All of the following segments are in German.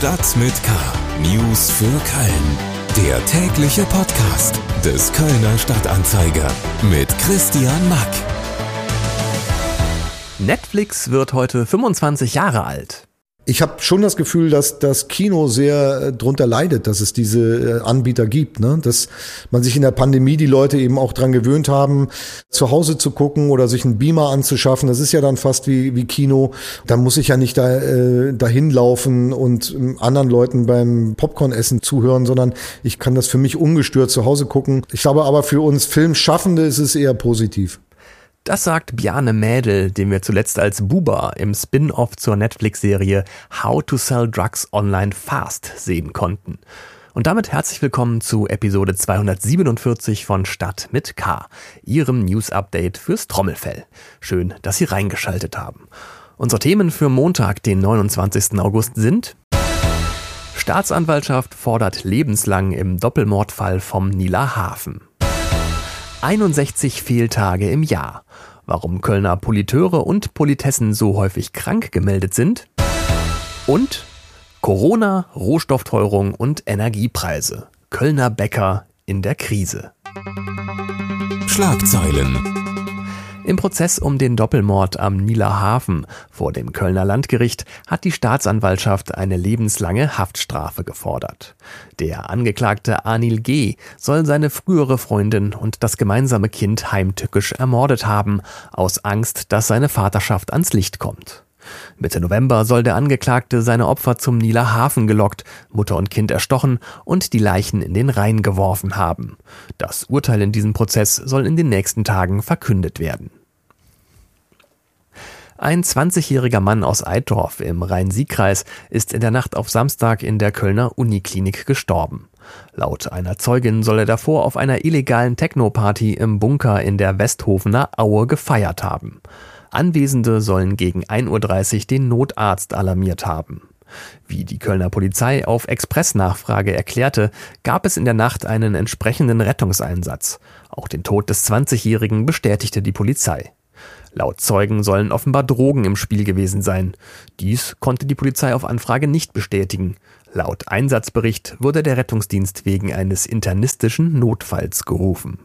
Stadt mit K. News für Köln. Der tägliche Podcast des Kölner Stadtanzeiger mit Christian Mack. Netflix wird heute 25 Jahre alt ich habe schon das Gefühl, dass das Kino sehr äh, drunter leidet, dass es diese äh, Anbieter gibt, ne? dass man sich in der Pandemie die Leute eben auch dran gewöhnt haben, zu Hause zu gucken oder sich einen Beamer anzuschaffen. Das ist ja dann fast wie, wie Kino. Da muss ich ja nicht da, äh, dahin laufen und ähm, anderen Leuten beim Popcorn-Essen zuhören, sondern ich kann das für mich ungestört zu Hause gucken. Ich glaube aber für uns Filmschaffende ist es eher positiv. Das sagt Bjarne Mädel, den wir zuletzt als Buba im Spin-off zur Netflix-Serie How to Sell Drugs Online Fast sehen konnten. Und damit herzlich willkommen zu Episode 247 von Stadt mit K, Ihrem News-Update fürs Trommelfell. Schön, dass Sie reingeschaltet haben. Unsere Themen für Montag, den 29. August sind Staatsanwaltschaft fordert lebenslang im Doppelmordfall vom Nieler Hafen. 61 Fehltage im Jahr. Warum Kölner Politeure und Politessen so häufig krank gemeldet sind. Und Corona, Rohstoffteuerung und Energiepreise. Kölner Bäcker in der Krise. Schlagzeilen im Prozess um den Doppelmord am Nieler Hafen vor dem Kölner Landgericht hat die Staatsanwaltschaft eine lebenslange Haftstrafe gefordert. Der Angeklagte Anil G. soll seine frühere Freundin und das gemeinsame Kind heimtückisch ermordet haben, aus Angst, dass seine Vaterschaft ans Licht kommt. Mitte November soll der Angeklagte seine Opfer zum Nieler Hafen gelockt, Mutter und Kind erstochen und die Leichen in den Rhein geworfen haben. Das Urteil in diesem Prozess soll in den nächsten Tagen verkündet werden. Ein 20-jähriger Mann aus Eitorf im Rhein-Sieg-Kreis ist in der Nacht auf Samstag in der Kölner Uniklinik gestorben. Laut einer Zeugin soll er davor auf einer illegalen Techno-Party im Bunker in der Westhofener Aue gefeiert haben. Anwesende sollen gegen 1.30 Uhr den Notarzt alarmiert haben. Wie die Kölner Polizei auf Expressnachfrage erklärte, gab es in der Nacht einen entsprechenden Rettungseinsatz. Auch den Tod des 20-Jährigen bestätigte die Polizei. Laut Zeugen sollen offenbar Drogen im Spiel gewesen sein. Dies konnte die Polizei auf Anfrage nicht bestätigen. Laut Einsatzbericht wurde der Rettungsdienst wegen eines internistischen Notfalls gerufen.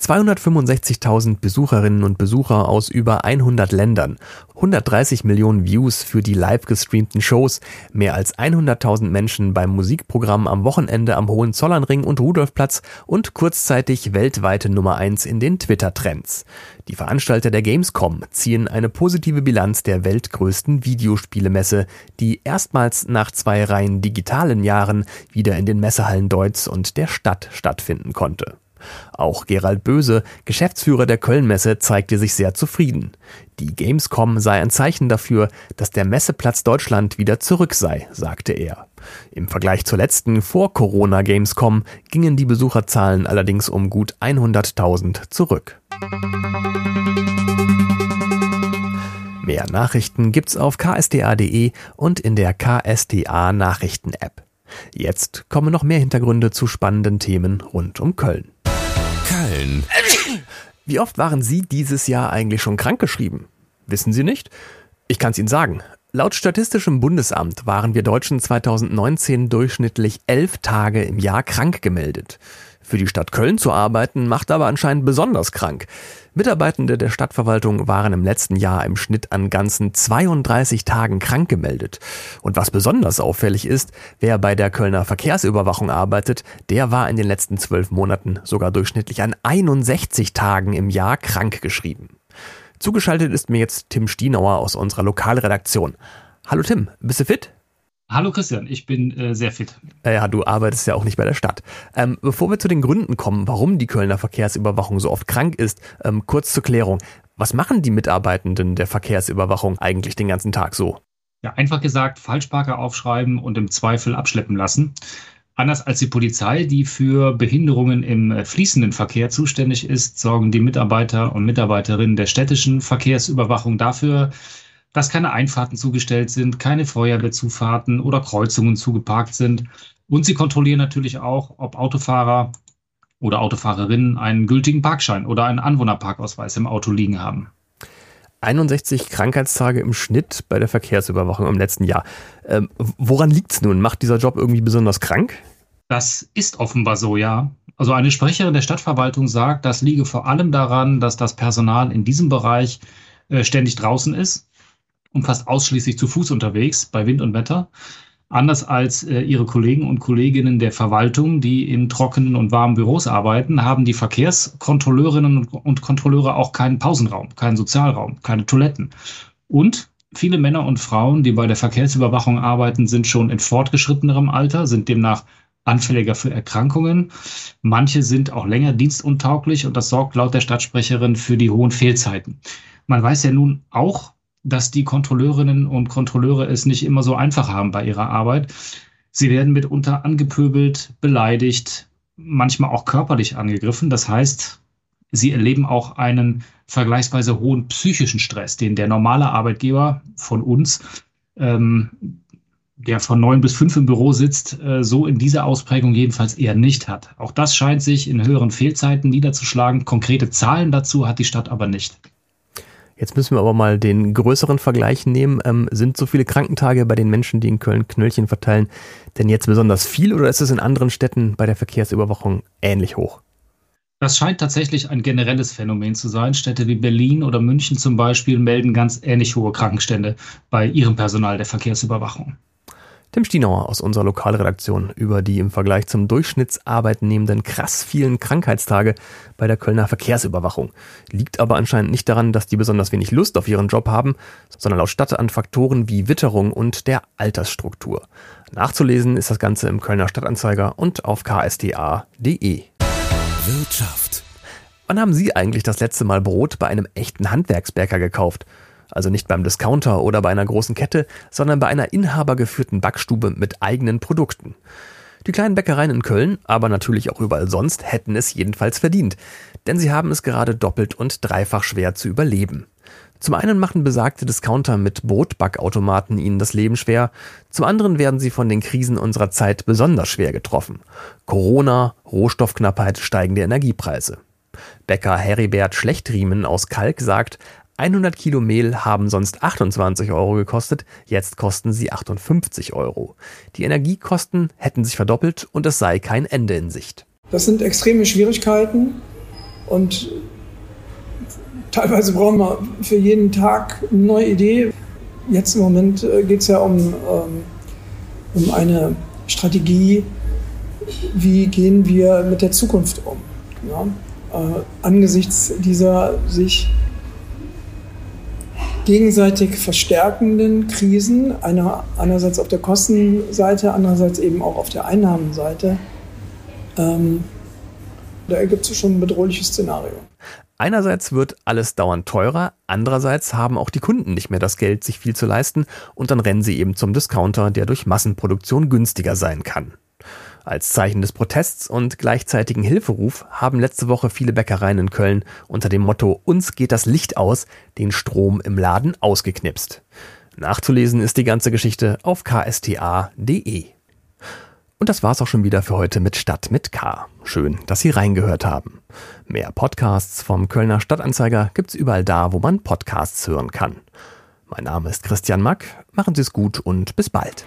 265.000 Besucherinnen und Besucher aus über 100 Ländern, 130 Millionen Views für die live gestreamten Shows, mehr als 100.000 Menschen beim Musikprogramm am Wochenende am Hohenzollernring und Rudolfplatz und kurzzeitig weltweite Nummer 1 in den Twitter-Trends. Die Veranstalter der Gamescom ziehen eine positive Bilanz der weltgrößten Videospielemesse, die erstmals nach zwei Reihen digitalen Jahren wieder in den Messehallen Deutz und der Stadt stattfinden konnte. Auch Gerald Böse, Geschäftsführer der Kölnmesse, zeigte sich sehr zufrieden. Die Gamescom sei ein Zeichen dafür, dass der Messeplatz Deutschland wieder zurück sei, sagte er. Im Vergleich zur letzten Vor-Corona Gamescom gingen die Besucherzahlen allerdings um gut 100.000 zurück. Mehr Nachrichten gibt's auf ksda.de und in der KSTA Nachrichten App. Jetzt kommen noch mehr Hintergründe zu spannenden Themen rund um Köln. Köln. Wie oft waren Sie dieses Jahr eigentlich schon krankgeschrieben? Wissen Sie nicht? Ich kann es Ihnen sagen. Laut Statistischem Bundesamt waren wir Deutschen 2019 durchschnittlich elf Tage im Jahr krank gemeldet. Für die Stadt Köln zu arbeiten macht aber anscheinend besonders krank. Mitarbeitende der Stadtverwaltung waren im letzten Jahr im Schnitt an ganzen 32 Tagen krank gemeldet. Und was besonders auffällig ist, wer bei der Kölner Verkehrsüberwachung arbeitet, der war in den letzten zwölf Monaten sogar durchschnittlich an 61 Tagen im Jahr krank geschrieben. Zugeschaltet ist mir jetzt Tim Stienauer aus unserer Lokalredaktion. Hallo Tim, bist du fit? Hallo Christian, ich bin äh, sehr fit. Äh, ja, du arbeitest ja auch nicht bei der Stadt. Ähm, bevor wir zu den Gründen kommen, warum die Kölner Verkehrsüberwachung so oft krank ist, ähm, kurz zur Klärung. Was machen die Mitarbeitenden der Verkehrsüberwachung eigentlich den ganzen Tag so? Ja, einfach gesagt, Falschparker aufschreiben und im Zweifel abschleppen lassen. Anders als die Polizei, die für Behinderungen im äh, fließenden Verkehr zuständig ist, sorgen die Mitarbeiter und Mitarbeiterinnen der städtischen Verkehrsüberwachung dafür, dass keine Einfahrten zugestellt sind, keine Feuerwehrzufahrten oder Kreuzungen zugeparkt sind. Und sie kontrollieren natürlich auch, ob Autofahrer oder Autofahrerinnen einen gültigen Parkschein oder einen Anwohnerparkausweis im Auto liegen haben. 61 Krankheitstage im Schnitt bei der Verkehrsüberwachung im letzten Jahr. Ähm, woran liegt's nun? Macht dieser Job irgendwie besonders krank? Das ist offenbar so, ja. Also eine Sprecherin der Stadtverwaltung sagt, das liege vor allem daran, dass das Personal in diesem Bereich äh, ständig draußen ist und fast ausschließlich zu Fuß unterwegs bei Wind und Wetter. Anders als äh, ihre Kollegen und Kolleginnen der Verwaltung, die in trockenen und warmen Büros arbeiten, haben die Verkehrskontrolleurinnen und, und Kontrolleure auch keinen Pausenraum, keinen Sozialraum, keine Toiletten. Und viele Männer und Frauen, die bei der Verkehrsüberwachung arbeiten, sind schon in fortgeschrittenerem Alter, sind demnach anfälliger für Erkrankungen. Manche sind auch länger dienstuntauglich und das sorgt laut der Stadtsprecherin für die hohen Fehlzeiten. Man weiß ja nun auch, dass die Kontrolleurinnen und Kontrolleure es nicht immer so einfach haben bei ihrer Arbeit. Sie werden mitunter angepöbelt, beleidigt, manchmal auch körperlich angegriffen. Das heißt, sie erleben auch einen vergleichsweise hohen psychischen Stress, den der normale Arbeitgeber von uns, ähm, der von neun bis fünf im Büro sitzt, äh, so in dieser Ausprägung jedenfalls eher nicht hat. Auch das scheint sich in höheren Fehlzeiten niederzuschlagen. Konkrete Zahlen dazu hat die Stadt aber nicht. Jetzt müssen wir aber mal den größeren Vergleich nehmen. Ähm, sind so viele Krankentage bei den Menschen, die in Köln Knöllchen verteilen, denn jetzt besonders viel oder ist es in anderen Städten bei der Verkehrsüberwachung ähnlich hoch? Das scheint tatsächlich ein generelles Phänomen zu sein. Städte wie Berlin oder München zum Beispiel melden ganz ähnlich hohe Krankenstände bei ihrem Personal der Verkehrsüberwachung. Tim Stienauer aus unserer Lokalredaktion über die im Vergleich zum Durchschnittsarbeitnehmenden krass vielen Krankheitstage bei der Kölner Verkehrsüberwachung. Liegt aber anscheinend nicht daran, dass die besonders wenig Lust auf ihren Job haben, sondern laut Stadt an Faktoren wie Witterung und der Altersstruktur. Nachzulesen ist das Ganze im Kölner Stadtanzeiger und auf ksda.de. Wirtschaft. Wann haben Sie eigentlich das letzte Mal Brot bei einem echten Handwerksbäcker gekauft? Also nicht beim Discounter oder bei einer großen Kette, sondern bei einer inhabergeführten Backstube mit eigenen Produkten. Die kleinen Bäckereien in Köln, aber natürlich auch überall sonst, hätten es jedenfalls verdient, denn sie haben es gerade doppelt und dreifach schwer zu überleben. Zum einen machen besagte Discounter mit Brotbackautomaten ihnen das Leben schwer, zum anderen werden sie von den Krisen unserer Zeit besonders schwer getroffen. Corona, Rohstoffknappheit, steigende Energiepreise. Bäcker Heribert Schlechtriemen aus Kalk sagt, 100 Kilo Mehl haben sonst 28 Euro gekostet, jetzt kosten sie 58 Euro. Die Energiekosten hätten sich verdoppelt und es sei kein Ende in Sicht. Das sind extreme Schwierigkeiten und teilweise brauchen wir für jeden Tag eine neue Idee. Jetzt im Moment äh, geht es ja um, ähm, um eine Strategie, wie gehen wir mit der Zukunft um. Ja? Äh, angesichts dieser sich gegenseitig verstärkenden Krisen, einer, einerseits auf der Kostenseite, andererseits eben auch auf der Einnahmenseite, ähm, da ergibt sich schon ein bedrohliches Szenario. Einerseits wird alles dauernd teurer, andererseits haben auch die Kunden nicht mehr das Geld, sich viel zu leisten und dann rennen sie eben zum Discounter, der durch Massenproduktion günstiger sein kann. Als Zeichen des Protests und gleichzeitigen Hilferuf haben letzte Woche viele Bäckereien in Köln unter dem Motto Uns geht das Licht aus den Strom im Laden ausgeknipst. Nachzulesen ist die ganze Geschichte auf ksta.de. Und das war's auch schon wieder für heute mit Stadt mit K. Schön, dass Sie reingehört haben. Mehr Podcasts vom Kölner Stadtanzeiger gibt's überall da, wo man Podcasts hören kann. Mein Name ist Christian Mack. Machen Sie es gut und bis bald.